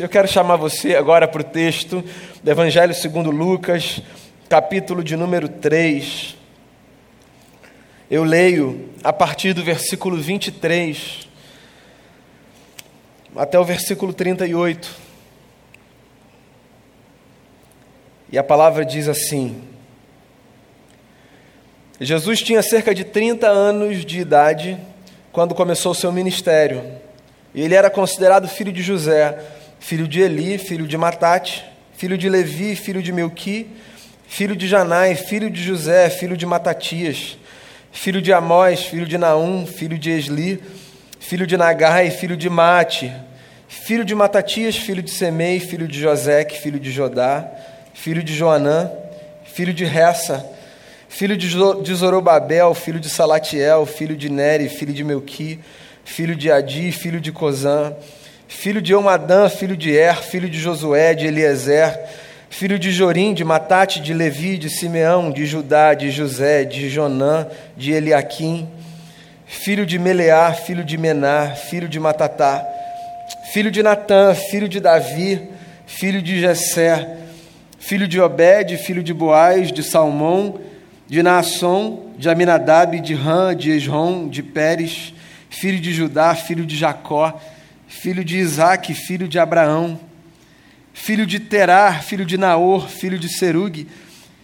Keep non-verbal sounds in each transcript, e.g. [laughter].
Eu quero chamar você agora para o texto do Evangelho segundo Lucas, capítulo de número 3. Eu leio a partir do versículo 23 até o versículo 38. E a palavra diz assim: Jesus tinha cerca de 30 anos de idade quando começou o seu ministério. Ele era considerado filho de José, filho de Eli, filho de Matate, filho de Levi, filho de Melqui, filho de Janai, filho de José, filho de Matatias, filho de Amós, filho de Naum, filho de Esli, filho de Nagai, filho de Mate, filho de Matatias, filho de Semei, filho de Joseque, filho de Jodá, filho de Joanã, filho de Ressa, filho de Zorobabel, filho de Salatiel, filho de Neri, filho de Melqui, filho de Adi, filho de Cozã, filho de Omadã, filho de Er, filho de Josué, de Eliezer, filho de Jorim, de Matate, de Levi, de Simeão, de Judá, de José, de Jonã, de Eliaquim, filho de Meleá, filho de Mená, filho de Matatá, filho de Natã, filho de Davi, filho de Jessé, filho de Obed, filho de Boaz, de Salmão, de Naasson, de Aminadab, de Ram, de Esrom, de Pérez, filho de Judá, filho de Jacó, filho de Isaque, filho de Abraão, filho de Terar, filho de Naor, filho de Serug,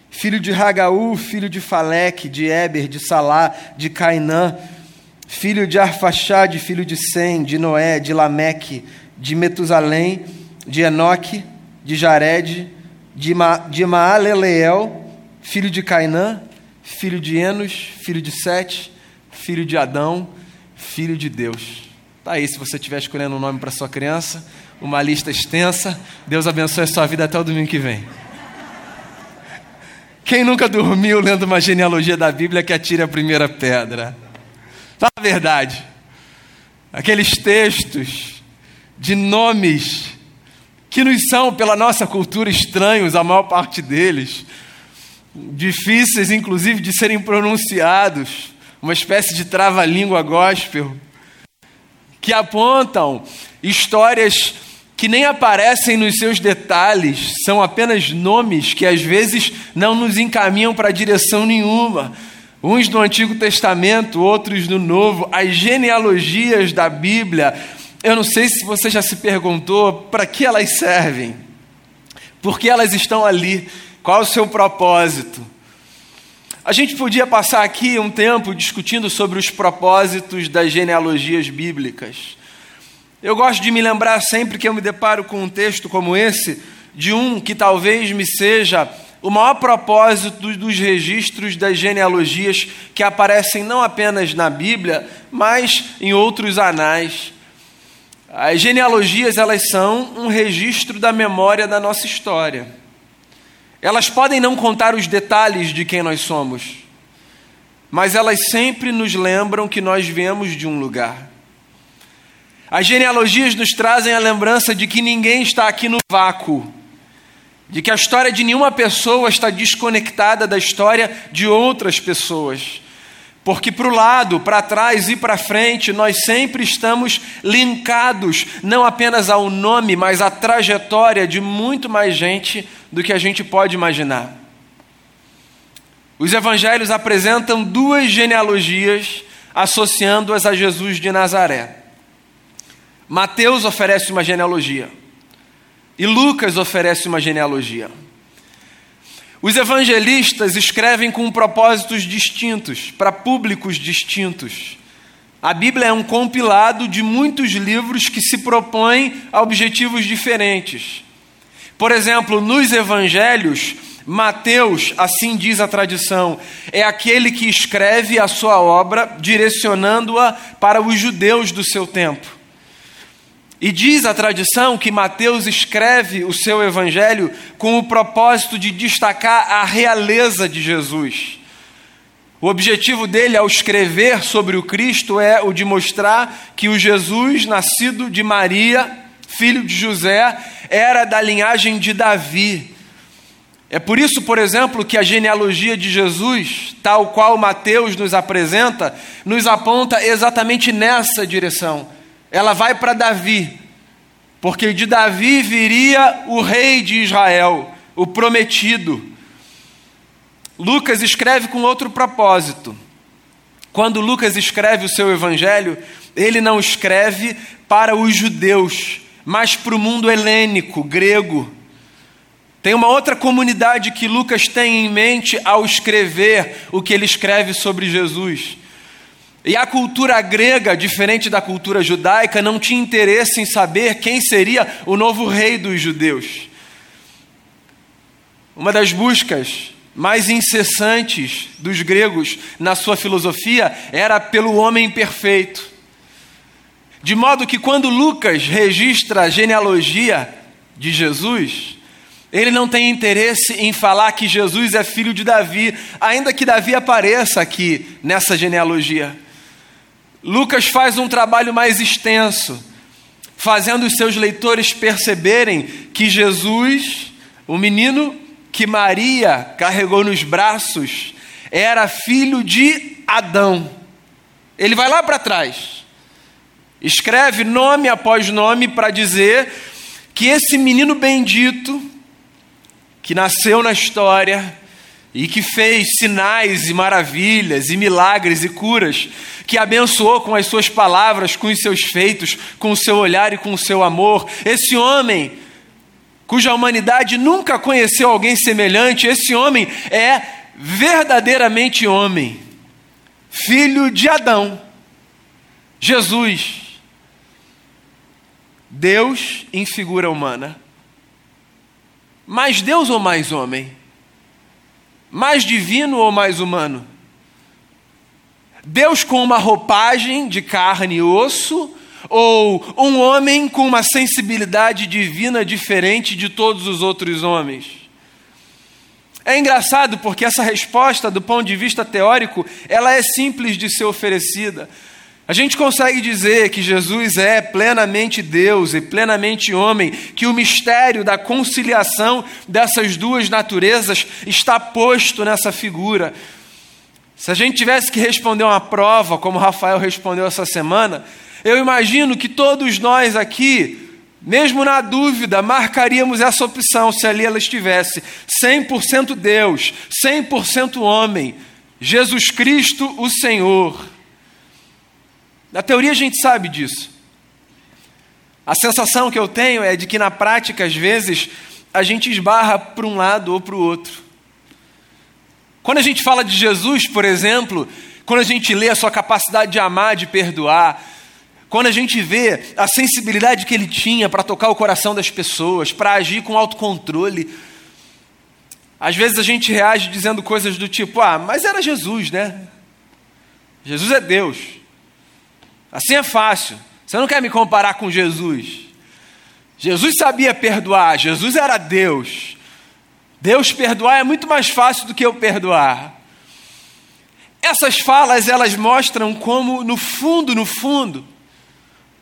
filho de Ragaú, filho de Faleque, de Eber, de Salá, de Cainã, filho de Arfaxade, filho de Sem, de Noé, de Lameque, de Metusalém, de Enoque, de Jared, de, Ma, de Maaleleel, filho de Cainã, filho de Enos, filho de Sete, filho de Adão, filho de Deus. Tá aí, se você estiver escolhendo um nome para sua criança, uma lista extensa. Deus abençoe a sua vida até o domingo que vem. Quem nunca dormiu lendo uma genealogia da Bíblia que atire a primeira pedra? Fala a verdade. Aqueles textos de nomes que nos são, pela nossa cultura, estranhos, a maior parte deles, difíceis inclusive de serem pronunciados, uma espécie de trava-língua gospel, que apontam histórias que nem aparecem nos seus detalhes, são apenas nomes que às vezes não nos encaminham para direção nenhuma. Uns no Antigo Testamento, outros no Novo, as genealogias da Bíblia. Eu não sei se você já se perguntou para que elas servem, por que elas estão ali, qual o seu propósito. A gente podia passar aqui um tempo discutindo sobre os propósitos das genealogias bíblicas. Eu gosto de me lembrar sempre que eu me deparo com um texto como esse, de um que talvez me seja o maior propósito dos registros das genealogias que aparecem não apenas na Bíblia, mas em outros anais. As genealogias, elas são um registro da memória da nossa história. Elas podem não contar os detalhes de quem nós somos, mas elas sempre nos lembram que nós viemos de um lugar. As genealogias nos trazem a lembrança de que ninguém está aqui no vácuo, de que a história de nenhuma pessoa está desconectada da história de outras pessoas. Porque para o lado, para trás e para frente, nós sempre estamos linkados, não apenas ao nome, mas à trajetória de muito mais gente do que a gente pode imaginar. Os evangelhos apresentam duas genealogias associando-as a Jesus de Nazaré. Mateus oferece uma genealogia e Lucas oferece uma genealogia. Os evangelistas escrevem com propósitos distintos, para públicos distintos. A Bíblia é um compilado de muitos livros que se propõem a objetivos diferentes. Por exemplo, nos evangelhos, Mateus, assim diz a tradição, é aquele que escreve a sua obra direcionando-a para os judeus do seu tempo. E diz a tradição que Mateus escreve o seu evangelho com o propósito de destacar a realeza de Jesus. O objetivo dele ao escrever sobre o Cristo é o de mostrar que o Jesus nascido de Maria, filho de José, era da linhagem de Davi. É por isso, por exemplo, que a genealogia de Jesus, tal qual Mateus nos apresenta, nos aponta exatamente nessa direção ela vai para Davi. porque de Davi viria o rei de Israel, o prometido. Lucas escreve com outro propósito. Quando Lucas escreve o seu evangelho, ele não escreve para os judeus, mas para o mundo helênico, grego. Tem uma outra comunidade que Lucas tem em mente ao escrever o que ele escreve sobre Jesus. E a cultura grega, diferente da cultura judaica, não tinha interesse em saber quem seria o novo rei dos judeus. Uma das buscas mais incessantes dos gregos na sua filosofia era pelo homem perfeito. De modo que quando Lucas registra a genealogia de Jesus, ele não tem interesse em falar que Jesus é filho de Davi, ainda que Davi apareça aqui nessa genealogia. Lucas faz um trabalho mais extenso, fazendo os seus leitores perceberem que Jesus, o menino que Maria carregou nos braços, era filho de Adão. Ele vai lá para trás, escreve nome após nome para dizer que esse menino bendito, que nasceu na história, e que fez sinais e maravilhas e milagres e curas, que abençoou com as suas palavras, com os seus feitos, com o seu olhar e com o seu amor. Esse homem, cuja humanidade nunca conheceu alguém semelhante, esse homem é verdadeiramente homem, filho de Adão, Jesus. Deus em figura humana. Mais Deus ou mais homem? Mais divino ou mais humano? Deus com uma roupagem de carne e osso, ou um homem com uma sensibilidade divina diferente de todos os outros homens? É engraçado porque essa resposta, do ponto de vista teórico, ela é simples de ser oferecida. A gente consegue dizer que Jesus é plenamente Deus e plenamente homem, que o mistério da conciliação dessas duas naturezas está posto nessa figura. Se a gente tivesse que responder uma prova, como Rafael respondeu essa semana, eu imagino que todos nós aqui, mesmo na dúvida, marcaríamos essa opção se ali ela estivesse 100% Deus, 100% homem, Jesus Cristo, o Senhor. Na teoria a gente sabe disso. A sensação que eu tenho é de que na prática, às vezes, a gente esbarra para um lado ou para o outro. Quando a gente fala de Jesus, por exemplo, quando a gente lê a sua capacidade de amar, de perdoar, quando a gente vê a sensibilidade que ele tinha para tocar o coração das pessoas, para agir com autocontrole, às vezes a gente reage dizendo coisas do tipo: ah, mas era Jesus, né? Jesus é Deus. Assim é fácil. Você não quer me comparar com Jesus. Jesus sabia perdoar, Jesus era Deus. Deus perdoar é muito mais fácil do que eu perdoar. Essas falas, elas mostram como, no fundo, no fundo,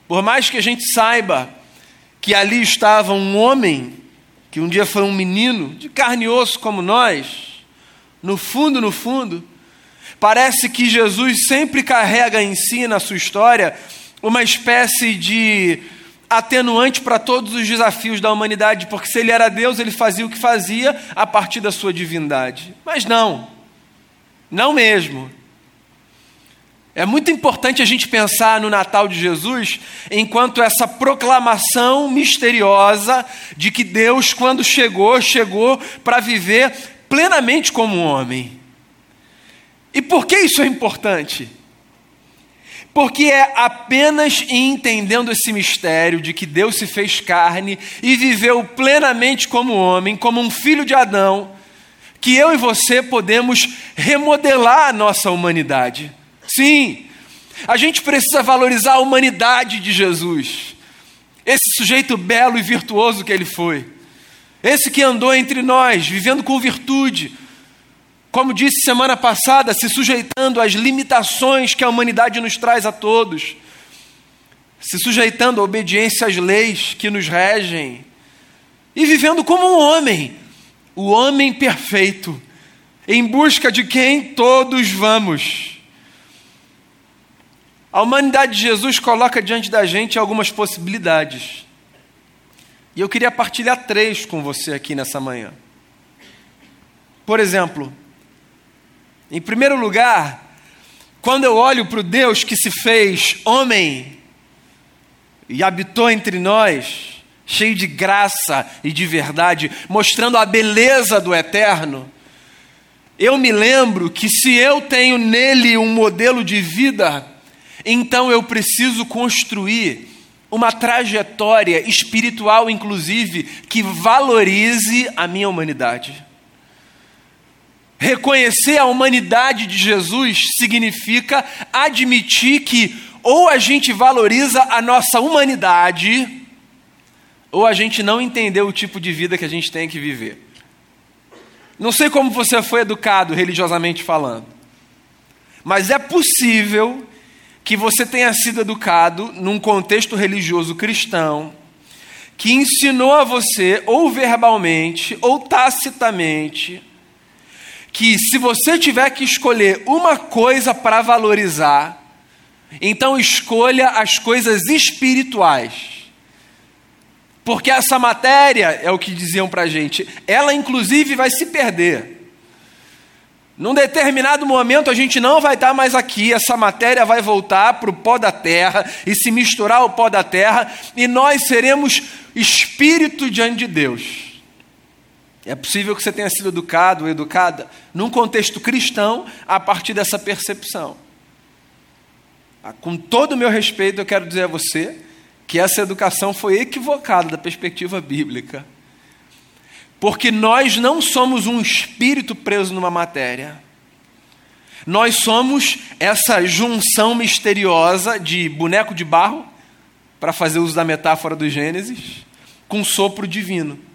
por mais que a gente saiba que ali estava um homem, que um dia foi um menino, de carne e osso como nós, no fundo, no fundo, Parece que Jesus sempre carrega em si, na sua história, uma espécie de atenuante para todos os desafios da humanidade, porque se ele era Deus, ele fazia o que fazia a partir da sua divindade. Mas não, não mesmo. É muito importante a gente pensar no Natal de Jesus enquanto essa proclamação misteriosa de que Deus, quando chegou, chegou para viver plenamente como homem. E por que isso é importante? Porque é apenas entendendo esse mistério de que Deus se fez carne e viveu plenamente como homem, como um filho de Adão, que eu e você podemos remodelar a nossa humanidade. Sim, a gente precisa valorizar a humanidade de Jesus, esse sujeito belo e virtuoso que ele foi, esse que andou entre nós, vivendo com virtude, como disse semana passada, se sujeitando às limitações que a humanidade nos traz a todos, se sujeitando à obediência às leis que nos regem, e vivendo como um homem, o homem perfeito, em busca de quem todos vamos. A humanidade de Jesus coloca diante da gente algumas possibilidades. E eu queria partilhar três com você aqui nessa manhã. Por exemplo, em primeiro lugar, quando eu olho para o Deus que se fez homem e habitou entre nós, cheio de graça e de verdade, mostrando a beleza do eterno, eu me lembro que se eu tenho nele um modelo de vida, então eu preciso construir uma trajetória espiritual, inclusive, que valorize a minha humanidade. Reconhecer a humanidade de Jesus significa admitir que ou a gente valoriza a nossa humanidade, ou a gente não entendeu o tipo de vida que a gente tem que viver. Não sei como você foi educado religiosamente falando, mas é possível que você tenha sido educado num contexto religioso cristão que ensinou a você, ou verbalmente, ou tacitamente, que se você tiver que escolher uma coisa para valorizar, então escolha as coisas espirituais. Porque essa matéria, é o que diziam para a gente, ela inclusive vai se perder. Num determinado momento a gente não vai estar mais aqui, essa matéria vai voltar para o pó da terra e se misturar ao pó da terra, e nós seremos espírito diante de Deus. É possível que você tenha sido educado ou educada num contexto cristão a partir dessa percepção. Ah, com todo o meu respeito, eu quero dizer a você que essa educação foi equivocada da perspectiva bíblica. Porque nós não somos um espírito preso numa matéria. Nós somos essa junção misteriosa de boneco de barro, para fazer uso da metáfora do Gênesis, com sopro divino.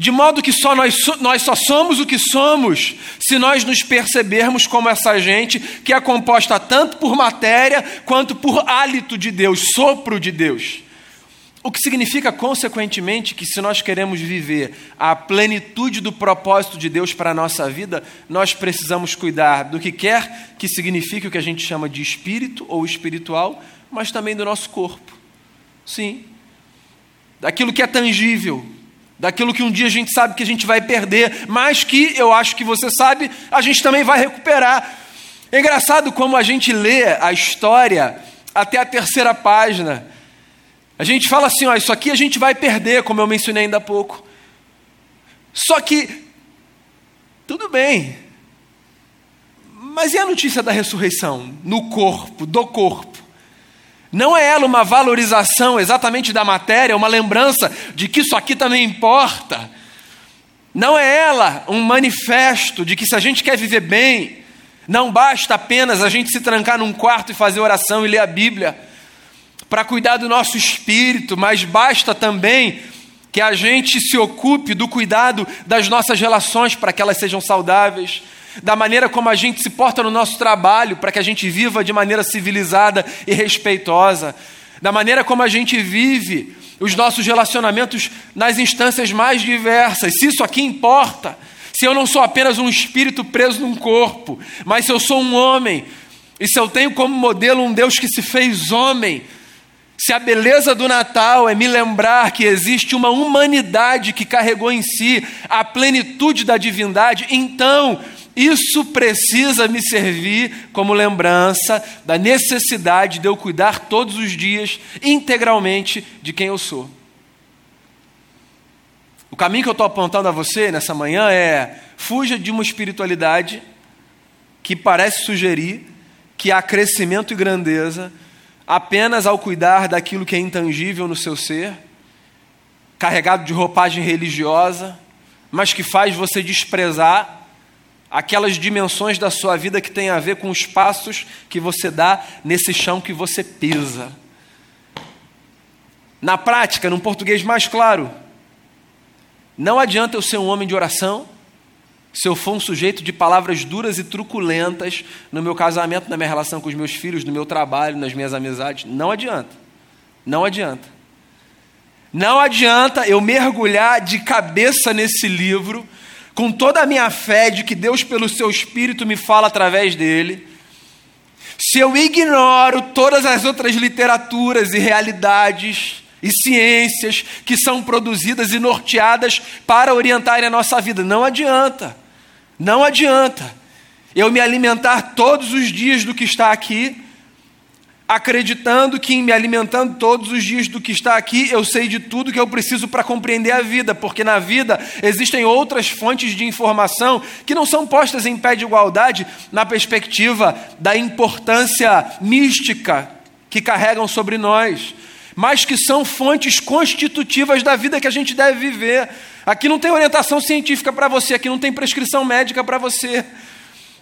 De modo que só nós, nós só somos o que somos se nós nos percebermos como essa gente que é composta tanto por matéria quanto por hálito de Deus, sopro de Deus. O que significa, consequentemente, que se nós queremos viver a plenitude do propósito de Deus para a nossa vida, nós precisamos cuidar do que quer que signifique o que a gente chama de espírito ou espiritual, mas também do nosso corpo. Sim. Daquilo que é tangível, daquilo que um dia a gente sabe que a gente vai perder, mas que eu acho que você sabe, a gente também vai recuperar. É engraçado como a gente lê a história até a terceira página. A gente fala assim: ó, isso aqui a gente vai perder, como eu mencionei ainda há pouco. Só que, tudo bem, mas e a notícia da ressurreição no corpo, do corpo? Não é ela uma valorização exatamente da matéria, uma lembrança de que isso aqui também importa. Não é ela um manifesto de que se a gente quer viver bem, não basta apenas a gente se trancar num quarto e fazer oração e ler a Bíblia para cuidar do nosso espírito, mas basta também que a gente se ocupe do cuidado das nossas relações para que elas sejam saudáveis da maneira como a gente se porta no nosso trabalho, para que a gente viva de maneira civilizada e respeitosa, da maneira como a gente vive os nossos relacionamentos nas instâncias mais diversas. Se isso aqui importa, se eu não sou apenas um espírito preso num corpo, mas se eu sou um homem, e se eu tenho como modelo um Deus que se fez homem, se a beleza do Natal é me lembrar que existe uma humanidade que carregou em si a plenitude da divindade, então isso precisa me servir como lembrança da necessidade de eu cuidar todos os dias integralmente de quem eu sou. O caminho que eu estou apontando a você nessa manhã é: fuja de uma espiritualidade que parece sugerir que há crescimento e grandeza apenas ao cuidar daquilo que é intangível no seu ser, carregado de roupagem religiosa, mas que faz você desprezar aquelas dimensões da sua vida que tem a ver com os passos que você dá nesse chão que você pisa. Na prática, num português mais claro, não adianta eu ser um homem de oração se eu for um sujeito de palavras duras e truculentas no meu casamento, na minha relação com os meus filhos, no meu trabalho, nas minhas amizades. Não adianta. Não adianta. Não adianta eu mergulhar de cabeça nesse livro com toda a minha fé de que Deus, pelo seu Espírito, me fala através dele, se eu ignoro todas as outras literaturas e realidades e ciências que são produzidas e norteadas para orientarem a nossa vida. Não adianta, não adianta eu me alimentar todos os dias do que está aqui, acreditando que em me alimentando todos os dias do que está aqui, eu sei de tudo que eu preciso para compreender a vida, porque na vida existem outras fontes de informação que não são postas em pé de igualdade na perspectiva da importância mística que carregam sobre nós mas que são fontes constitutivas da vida que a gente deve viver. Aqui não tem orientação científica para você, aqui não tem prescrição médica para você.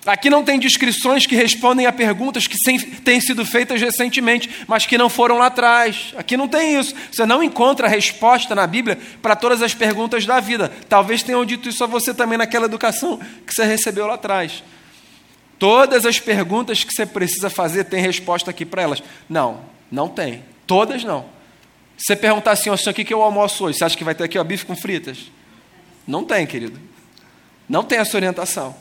Aqui não tem descrições que respondem a perguntas que têm sido feitas recentemente, mas que não foram lá atrás. Aqui não tem isso. Você não encontra resposta na Bíblia para todas as perguntas da vida. Talvez tenham dito isso a você também naquela educação que você recebeu lá atrás. Todas as perguntas que você precisa fazer tem resposta aqui para elas. Não, não tem. Todas não. Se você perguntar assim, assim, o que, eu almoço hoje? Você acha que vai ter aqui ó, bife com fritas? Não tem, querido. Não tem essa orientação.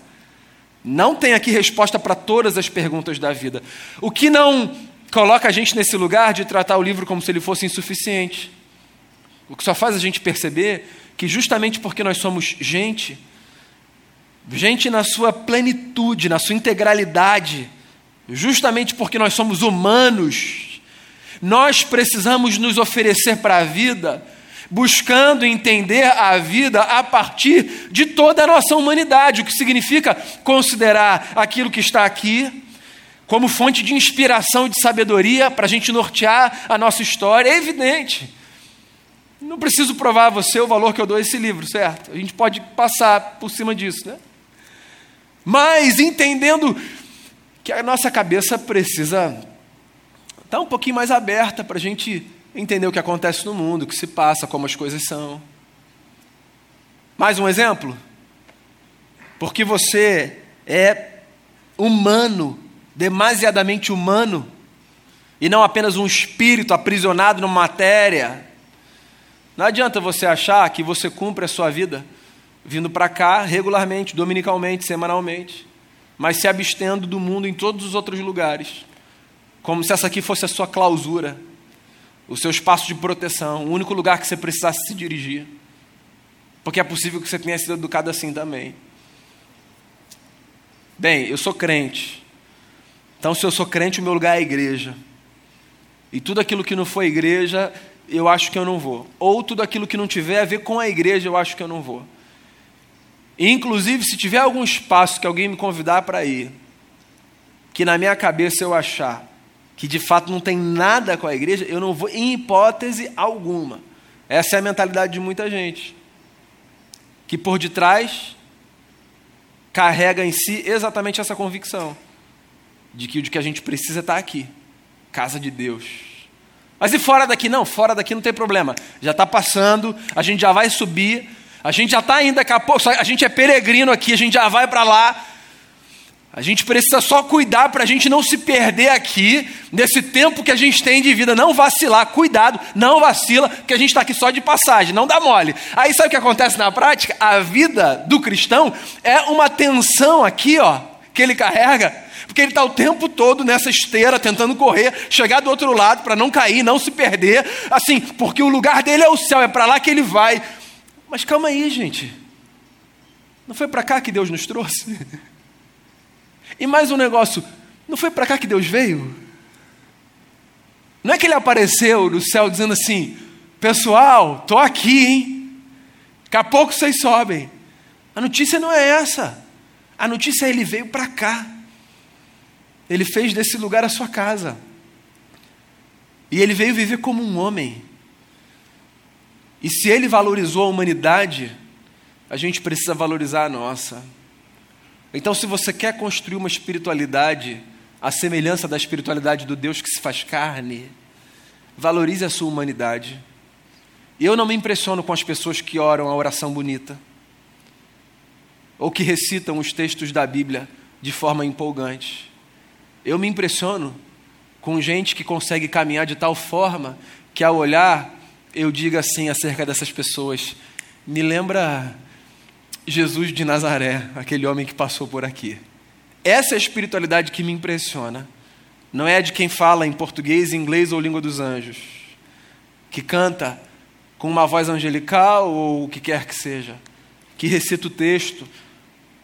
Não tem aqui resposta para todas as perguntas da vida. O que não coloca a gente nesse lugar de tratar o livro como se ele fosse insuficiente. O que só faz a gente perceber que justamente porque nós somos gente, gente na sua plenitude, na sua integralidade, justamente porque nós somos humanos, nós precisamos nos oferecer para a vida, buscando entender a vida a partir de toda a nossa humanidade, o que significa considerar aquilo que está aqui como fonte de inspiração e de sabedoria para a gente nortear a nossa história. É evidente. Não preciso provar a você o valor que eu dou a esse livro, certo? A gente pode passar por cima disso, né? Mas entendendo que a nossa cabeça precisa está um pouquinho mais aberta para a gente entender o que acontece no mundo, o que se passa, como as coisas são. Mais um exemplo? Porque você é humano, demasiadamente humano, e não apenas um espírito aprisionado numa matéria. Não adianta você achar que você cumpre a sua vida vindo para cá regularmente, dominicalmente, semanalmente, mas se abstendo do mundo em todos os outros lugares como se essa aqui fosse a sua clausura, o seu espaço de proteção, o único lugar que você precisasse se dirigir. Porque é possível que você tenha sido educado assim também. Bem, eu sou crente. Então, se eu sou crente, o meu lugar é a igreja. E tudo aquilo que não for igreja, eu acho que eu não vou. Ou tudo aquilo que não tiver a ver com a igreja, eu acho que eu não vou. E, inclusive, se tiver algum espaço que alguém me convidar para ir, que na minha cabeça eu achar que de fato não tem nada com a igreja, eu não vou, em hipótese alguma. Essa é a mentalidade de muita gente. Que por detrás carrega em si exatamente essa convicção de que o que a gente precisa está aqui, casa de Deus. Mas e fora daqui? Não, fora daqui não tem problema. Já está passando, a gente já vai subir, a gente já está indo daqui a pouco, a gente é peregrino aqui, a gente já vai para lá, a gente precisa só cuidar para a gente não se perder aqui, nesse tempo que a gente tem de vida, não vacilar, cuidado, não vacila, que a gente está aqui só de passagem, não dá mole. Aí sabe o que acontece na prática? A vida do cristão é uma tensão aqui, ó, que ele carrega, porque ele está o tempo todo nessa esteira, tentando correr, chegar do outro lado para não cair, não se perder, assim, porque o lugar dele é o céu, é para lá que ele vai. Mas calma aí, gente, não foi para cá que Deus nos trouxe? [laughs] E mais um negócio, não foi para cá que Deus veio? Não é que ele apareceu no céu dizendo assim: pessoal, estou aqui, hein? Daqui a pouco vocês sobem. A notícia não é essa. A notícia é ele veio para cá. Ele fez desse lugar a sua casa. E ele veio viver como um homem. E se ele valorizou a humanidade, a gente precisa valorizar a nossa. Então, se você quer construir uma espiritualidade, a semelhança da espiritualidade do Deus que se faz carne, valorize a sua humanidade. Eu não me impressiono com as pessoas que oram a oração bonita, ou que recitam os textos da Bíblia de forma empolgante. Eu me impressiono com gente que consegue caminhar de tal forma que, ao olhar, eu diga assim acerca dessas pessoas: me lembra Jesus de Nazaré, aquele homem que passou por aqui. Essa é a espiritualidade que me impressiona. Não é a de quem fala em português, inglês ou língua dos anjos. que canta com uma voz angelical ou o que quer que seja, que recita o texto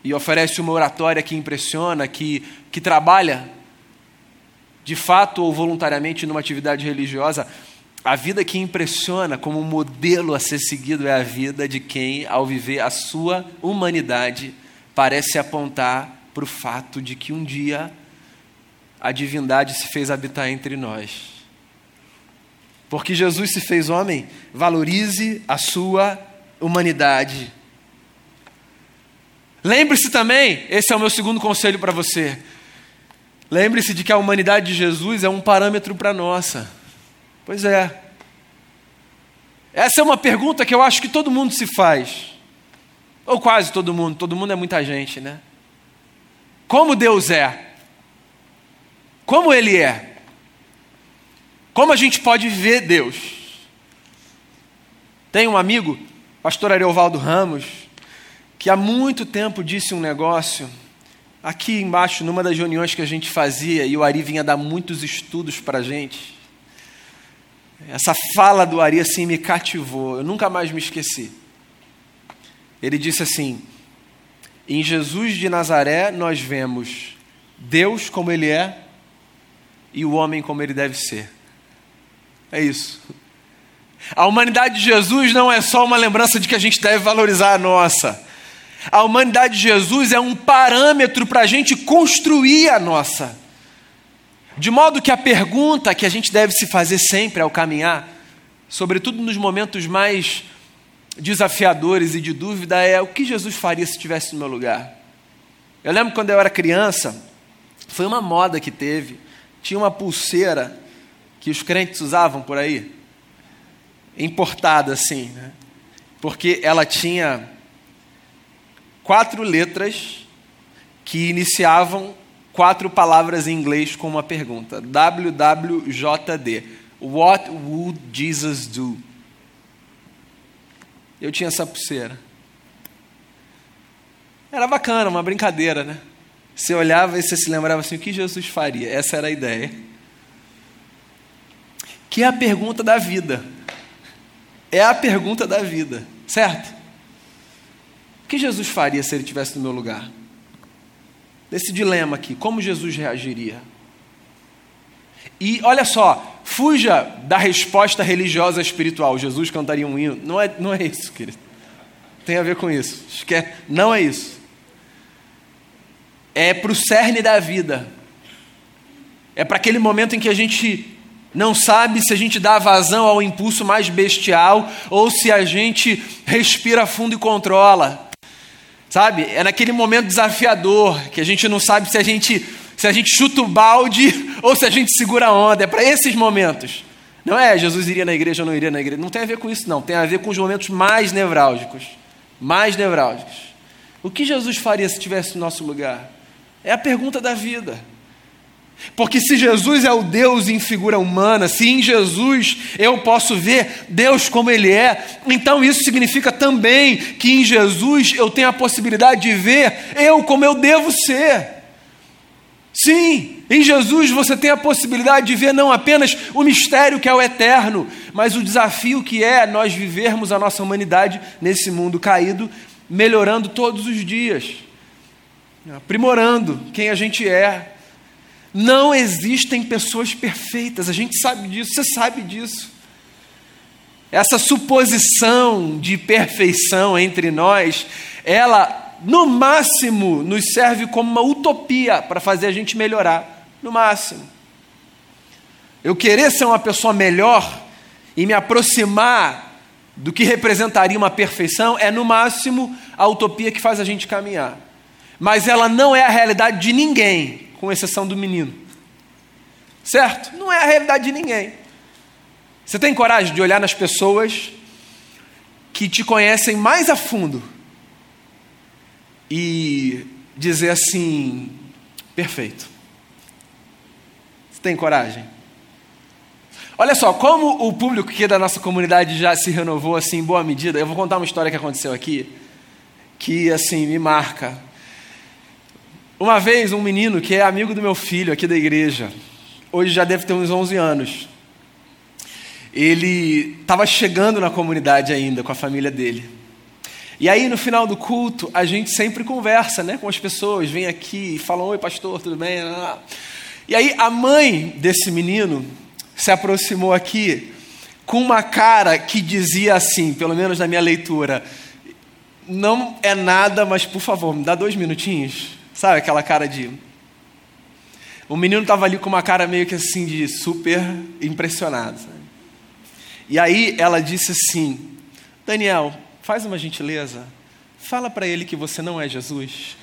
e oferece uma oratória que impressiona, que, que trabalha de fato ou voluntariamente numa atividade religiosa, a vida que impressiona como modelo a ser seguido é a vida de quem, ao viver a sua humanidade, parece apontar para o fato de que um dia a divindade se fez habitar entre nós. Porque Jesus se fez homem, valorize a sua humanidade. Lembre-se também, esse é o meu segundo conselho para você. Lembre-se de que a humanidade de Jesus é um parâmetro para a nossa. Pois é. Essa é uma pergunta que eu acho que todo mundo se faz. Ou quase todo mundo, todo mundo é muita gente, né? Como Deus é? Como Ele é? Como a gente pode ver Deus? Tem um amigo, pastor Ariovaldo Ramos, que há muito tempo disse um negócio aqui embaixo, numa das reuniões que a gente fazia, e o Ari vinha dar muitos estudos para a gente. Essa fala do Ari assim me cativou, eu nunca mais me esqueci. Ele disse assim: em Jesus de Nazaré nós vemos Deus como Ele é e o homem como ele deve ser. É isso. A humanidade de Jesus não é só uma lembrança de que a gente deve valorizar a nossa. A humanidade de Jesus é um parâmetro para a gente construir a nossa. De modo que a pergunta que a gente deve se fazer sempre ao caminhar, sobretudo nos momentos mais desafiadores e de dúvida, é o que Jesus faria se estivesse no meu lugar. Eu lembro quando eu era criança, foi uma moda que teve, tinha uma pulseira que os crentes usavam por aí, importada assim, né? porque ela tinha quatro letras que iniciavam quatro palavras em inglês com uma pergunta: WWJD. What would Jesus do? Eu tinha essa pulseira. Era bacana, uma brincadeira, né? Você olhava e você se lembrava assim: o que Jesus faria? Essa era a ideia. Que é a pergunta da vida. É a pergunta da vida, certo? que Jesus faria se ele estivesse no meu lugar? Desse dilema aqui, como Jesus reagiria? E olha só, fuja da resposta religiosa espiritual. Jesus cantaria um hino. Não é, não é isso, querido. Tem a ver com isso. Esquece. Não é isso. É para o cerne da vida. É para aquele momento em que a gente não sabe se a gente dá vazão ao impulso mais bestial ou se a gente respira fundo e controla. Sabe? É naquele momento desafiador que a gente não sabe se a gente se a gente chuta o balde [laughs] ou se a gente segura a onda. É para esses momentos. Não é Jesus iria na igreja ou não iria na igreja. Não tem a ver com isso, não. Tem a ver com os momentos mais nevrálgicos. Mais nevrálgicos. O que Jesus faria se estivesse no nosso lugar? É a pergunta da vida. Porque se Jesus é o Deus em figura humana, se em Jesus eu posso ver Deus como Ele é, então isso significa também que em Jesus eu tenho a possibilidade de ver eu como eu devo ser. Sim, em Jesus você tem a possibilidade de ver não apenas o mistério que é o eterno, mas o desafio que é nós vivermos a nossa humanidade nesse mundo caído, melhorando todos os dias, aprimorando quem a gente é, não existem pessoas perfeitas, a gente sabe disso, você sabe disso. Essa suposição de perfeição entre nós, ela, no máximo, nos serve como uma utopia para fazer a gente melhorar. No máximo. Eu querer ser uma pessoa melhor e me aproximar do que representaria uma perfeição é, no máximo, a utopia que faz a gente caminhar. Mas ela não é a realidade de ninguém com exceção do menino. Certo? Não é a realidade de ninguém. Você tem coragem de olhar nas pessoas que te conhecem mais a fundo e dizer assim: perfeito. Você tem coragem? Olha só, como o público aqui da nossa comunidade já se renovou assim em boa medida, eu vou contar uma história que aconteceu aqui, que assim me marca. Uma vez, um menino que é amigo do meu filho aqui da igreja, hoje já deve ter uns 11 anos, ele estava chegando na comunidade ainda com a família dele. E aí, no final do culto, a gente sempre conversa né, com as pessoas, vem aqui e falam: Oi, pastor, tudo bem? E aí, a mãe desse menino se aproximou aqui com uma cara que dizia assim, pelo menos na minha leitura: Não é nada, mas por favor, me dá dois minutinhos. Sabe aquela cara de. O menino estava ali com uma cara meio que assim, de super impressionado. E aí ela disse assim: Daniel, faz uma gentileza, fala para ele que você não é Jesus.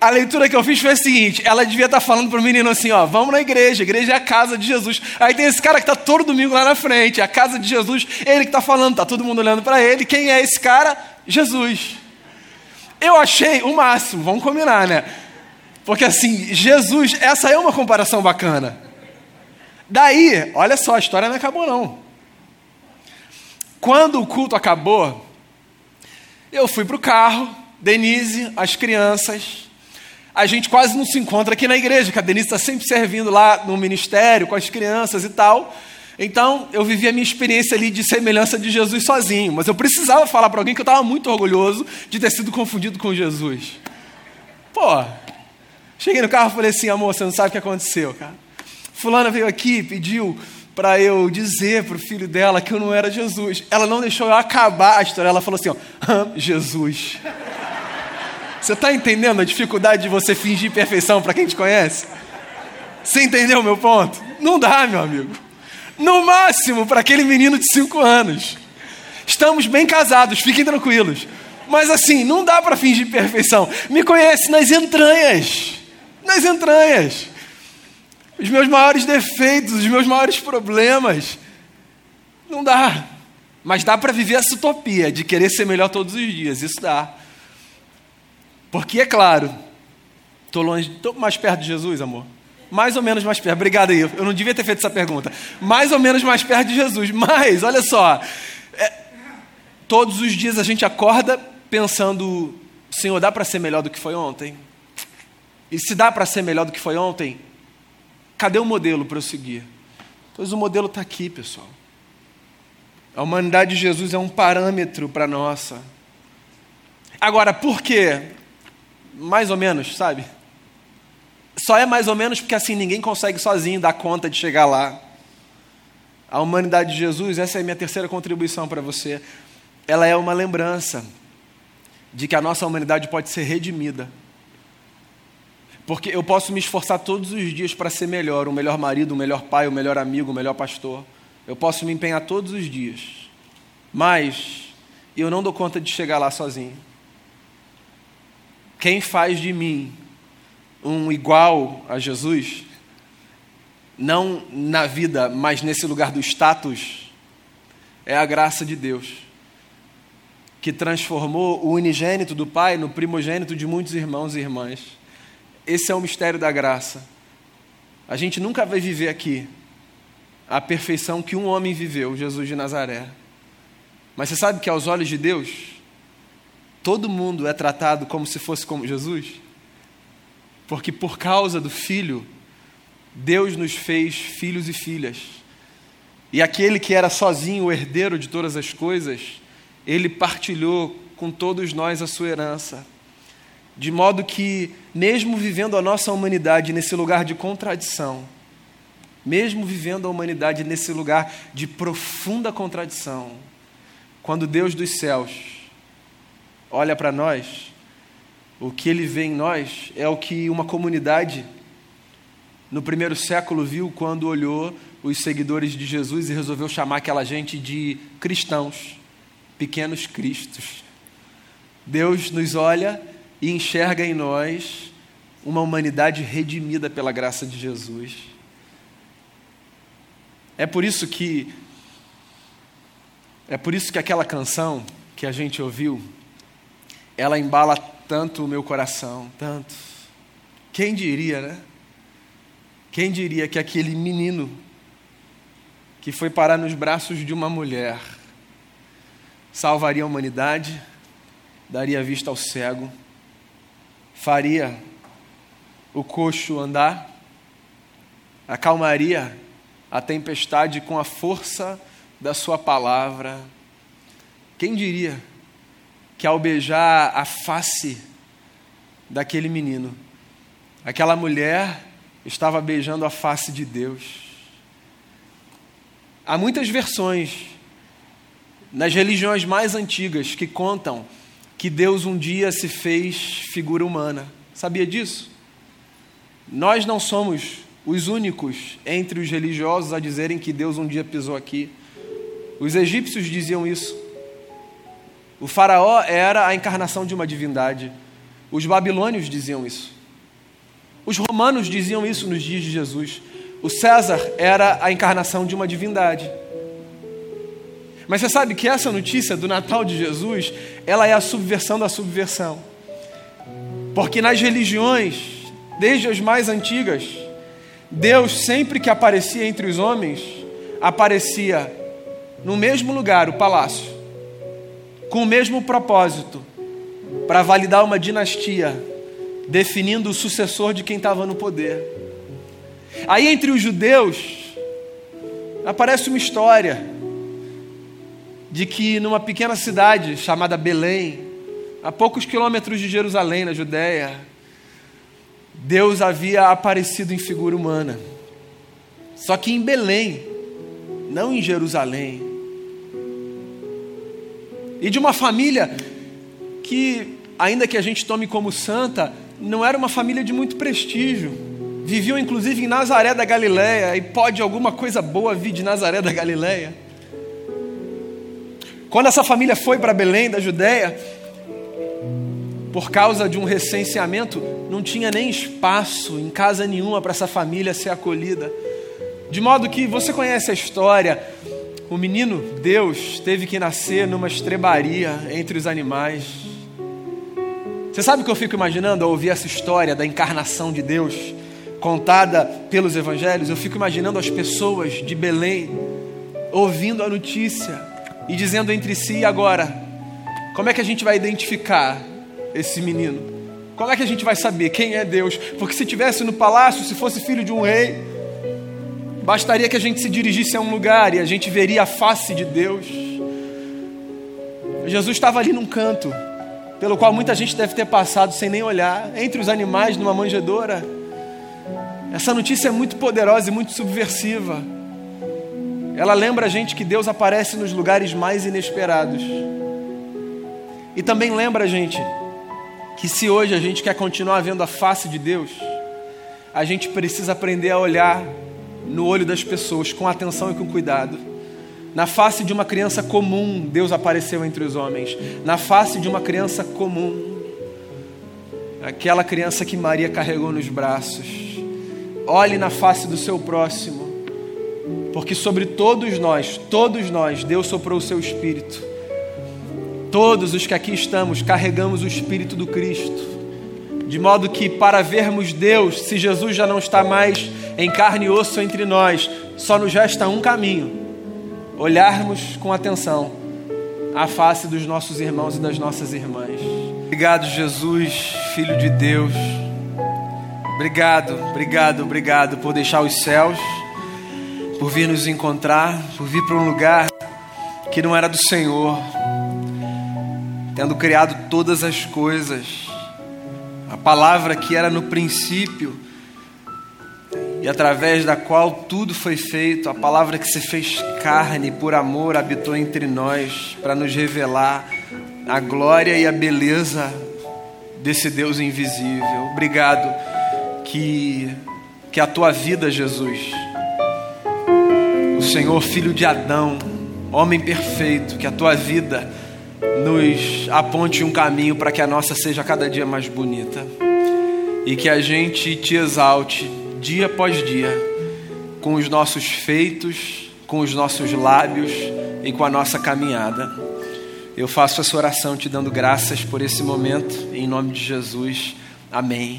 A leitura que eu fiz foi a seguinte: ela devia estar tá falando para o menino assim: ó, vamos na igreja, a igreja é a casa de Jesus. Aí tem esse cara que está todo domingo lá na frente, a casa de Jesus, ele que está falando, está todo mundo olhando para ele. Quem é esse cara? Jesus. Eu achei o máximo, vamos combinar, né? Porque assim, Jesus, essa é uma comparação bacana. Daí, olha só, a história não acabou não. Quando o culto acabou, eu fui para o carro, Denise, as crianças. A gente quase não se encontra aqui na igreja, que a Denise está sempre servindo lá no ministério com as crianças e tal. Então, eu vivi a minha experiência ali de semelhança de Jesus sozinho, mas eu precisava falar para alguém que eu estava muito orgulhoso de ter sido confundido com Jesus. Pô, cheguei no carro e falei assim, amor, você não sabe o que aconteceu, cara. Fulana veio aqui, pediu para eu dizer para o filho dela que eu não era Jesus. Ela não deixou eu acabar a história. Ela falou assim: ó, Jesus. Você está entendendo a dificuldade de você fingir perfeição para quem te conhece? Você entendeu o meu ponto? Não dá, meu amigo. No máximo para aquele menino de cinco anos. Estamos bem casados, fiquem tranquilos. Mas assim, não dá para fingir perfeição. Me conhece nas entranhas. Nas entranhas os meus maiores defeitos, os meus maiores problemas. Não dá. Mas dá para viver essa utopia de querer ser melhor todos os dias. Isso dá. Porque, é claro, estou longe, estou mais perto de Jesus, amor. Mais ou menos mais perto. Obrigado aí. Eu não devia ter feito essa pergunta. Mais ou menos mais perto de Jesus. Mas, olha só. É, todos os dias a gente acorda pensando: Senhor, dá para ser melhor do que foi ontem? E se dá para ser melhor do que foi ontem, Cadê o modelo para eu seguir? Pois o modelo está aqui, pessoal. A humanidade de Jesus é um parâmetro para a nossa. Agora, por quê? Mais ou menos, sabe? Só é mais ou menos porque assim ninguém consegue sozinho dar conta de chegar lá. A humanidade de Jesus, essa é a minha terceira contribuição para você. Ela é uma lembrança de que a nossa humanidade pode ser redimida. Porque eu posso me esforçar todos os dias para ser melhor, o melhor marido, o melhor pai, o melhor amigo, o melhor pastor. Eu posso me empenhar todos os dias. Mas eu não dou conta de chegar lá sozinho. Quem faz de mim um igual a Jesus, não na vida, mas nesse lugar do status, é a graça de Deus, que transformou o unigênito do Pai no primogênito de muitos irmãos e irmãs. Esse é o mistério da graça. A gente nunca vai viver aqui a perfeição que um homem viveu, Jesus de Nazaré. Mas você sabe que aos olhos de Deus, todo mundo é tratado como se fosse como Jesus? Porque por causa do Filho, Deus nos fez filhos e filhas. E aquele que era sozinho o herdeiro de todas as coisas, ele partilhou com todos nós a sua herança. De modo que, mesmo vivendo a nossa humanidade nesse lugar de contradição, mesmo vivendo a humanidade nesse lugar de profunda contradição, quando Deus dos céus olha para nós, o que ele vê em nós é o que uma comunidade no primeiro século viu quando olhou os seguidores de Jesus e resolveu chamar aquela gente de cristãos, pequenos cristos. Deus nos olha e enxerga em nós uma humanidade redimida pela graça de Jesus. É por isso que é por isso que aquela canção que a gente ouviu, ela embala tanto o meu coração, tanto. Quem diria, né? Quem diria que aquele menino que foi parar nos braços de uma mulher salvaria a humanidade, daria vista ao cego, faria o coxo andar, acalmaria a tempestade com a força da Sua palavra. Quem diria que ao beijar a face daquele menino, aquela mulher estava beijando a face de Deus? Há muitas versões nas religiões mais antigas que contam que Deus um dia se fez figura humana. Sabia disso? Nós não somos os únicos entre os religiosos a dizerem que Deus um dia pisou aqui. Os egípcios diziam isso. O Faraó era a encarnação de uma divindade. Os babilônios diziam isso. Os romanos diziam isso nos dias de Jesus. O César era a encarnação de uma divindade. Mas você sabe que essa notícia do Natal de Jesus, ela é a subversão da subversão. Porque nas religiões, desde as mais antigas, Deus sempre que aparecia entre os homens, aparecia no mesmo lugar, o palácio, com o mesmo propósito, para validar uma dinastia, definindo o sucessor de quem estava no poder. Aí entre os judeus aparece uma história de que numa pequena cidade chamada Belém, a poucos quilômetros de Jerusalém, na Judéia, Deus havia aparecido em figura humana. Só que em Belém, não em Jerusalém. E de uma família que, ainda que a gente tome como santa, não era uma família de muito prestígio. Viviam inclusive em Nazaré da Galileia, e pode alguma coisa boa vir de Nazaré da Galileia. Quando essa família foi para Belém da Judéia, por causa de um recenseamento, não tinha nem espaço em casa nenhuma para essa família ser acolhida. De modo que você conhece a história. O menino Deus teve que nascer numa estrebaria entre os animais. Você sabe o que eu fico imaginando ao ouvir essa história da encarnação de Deus contada pelos evangelhos? Eu fico imaginando as pessoas de Belém ouvindo a notícia e dizendo entre si: agora, como é que a gente vai identificar esse menino? Como é que a gente vai saber quem é Deus? Porque se tivesse no palácio, se fosse filho de um rei, bastaria que a gente se dirigisse a um lugar e a gente veria a face de Deus. Jesus estava ali num canto, pelo qual muita gente deve ter passado sem nem olhar, entre os animais numa manjedoura. Essa notícia é muito poderosa e muito subversiva. Ela lembra a gente que Deus aparece nos lugares mais inesperados. E também lembra a gente que se hoje a gente quer continuar vendo a face de Deus, a gente precisa aprender a olhar no olho das pessoas com atenção e com cuidado. Na face de uma criança comum, Deus apareceu entre os homens. Na face de uma criança comum, aquela criança que Maria carregou nos braços. Olhe na face do seu próximo, porque sobre todos nós, todos nós, Deus soprou o seu espírito. Todos os que aqui estamos carregamos o Espírito do Cristo, de modo que, para vermos Deus, se Jesus já não está mais em carne e osso entre nós, só nos resta um caminho: olharmos com atenção a face dos nossos irmãos e das nossas irmãs. Obrigado, Jesus, Filho de Deus. Obrigado, obrigado, obrigado por deixar os céus, por vir nos encontrar, por vir para um lugar que não era do Senhor tendo criado todas as coisas, a palavra que era no princípio e através da qual tudo foi feito, a palavra que se fez carne por amor habitou entre nós para nos revelar a glória e a beleza desse Deus invisível. Obrigado que que a tua vida, Jesus, o Senhor filho de Adão, homem perfeito, que a tua vida nos aponte um caminho para que a nossa seja cada dia mais bonita e que a gente te exalte dia após dia com os nossos feitos, com os nossos lábios e com a nossa caminhada. Eu faço essa oração te dando graças por esse momento, em nome de Jesus. Amém.